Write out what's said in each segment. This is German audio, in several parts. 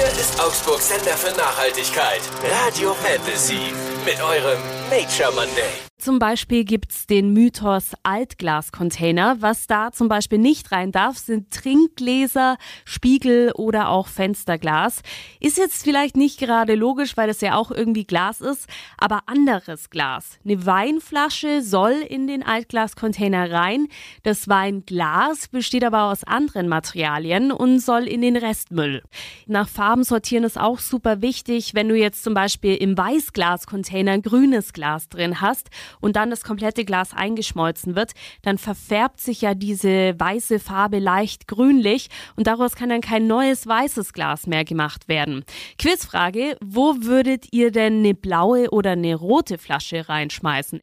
Hier ist Augsburg Sender für Nachhaltigkeit. Radio Fantasy. Mit eurem Nature Monday. Zum Beispiel gibt's den Mythos Altglascontainer. Was da zum Beispiel nicht rein darf, sind Trinkgläser, Spiegel oder auch Fensterglas. Ist jetzt vielleicht nicht gerade logisch, weil es ja auch irgendwie Glas ist, aber anderes Glas. Eine Weinflasche soll in den Altglascontainer rein. Das Weinglas besteht aber aus anderen Materialien und soll in den Restmüll. Nach Farben sortieren ist auch super wichtig. Wenn du jetzt zum Beispiel im Weißglascontainer grünes Glas drin hast, und dann das komplette Glas eingeschmolzen wird, dann verfärbt sich ja diese weiße Farbe leicht grünlich und daraus kann dann kein neues weißes Glas mehr gemacht werden. Quizfrage, wo würdet ihr denn eine blaue oder eine rote Flasche reinschmeißen?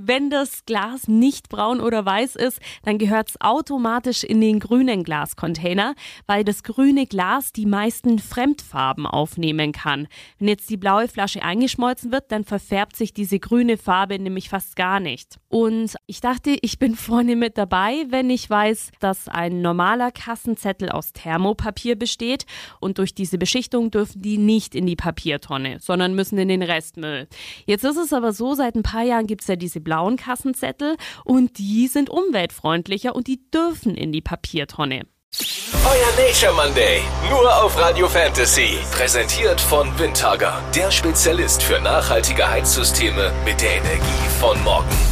Wenn das Glas nicht braun oder weiß ist, dann gehört es automatisch in den grünen Glascontainer, weil das grüne Glas die meisten Fremdfarben aufnehmen kann. Wenn jetzt die blaue Flasche eingeschmolzen wird, dann verfärbt sich diese grüne Farbe nämlich fast gar nicht. Und ich dachte, ich bin vorne mit dabei, wenn ich weiß, dass ein normaler Kassenzettel aus Thermopapier besteht und durch diese Beschichtung dürfen die nicht in die Papiertonne, sondern müssen in den Restmüll. Jetzt ist es aber so, seit ein paar Jahren gibt es ja diese blauen Kassenzettel und die sind umweltfreundlicher und die dürfen in die Papiertonne. Euer Nature Monday, nur auf Radio Fantasy. Präsentiert von Windhager, der Spezialist für nachhaltige Heizsysteme mit der Energie von morgen.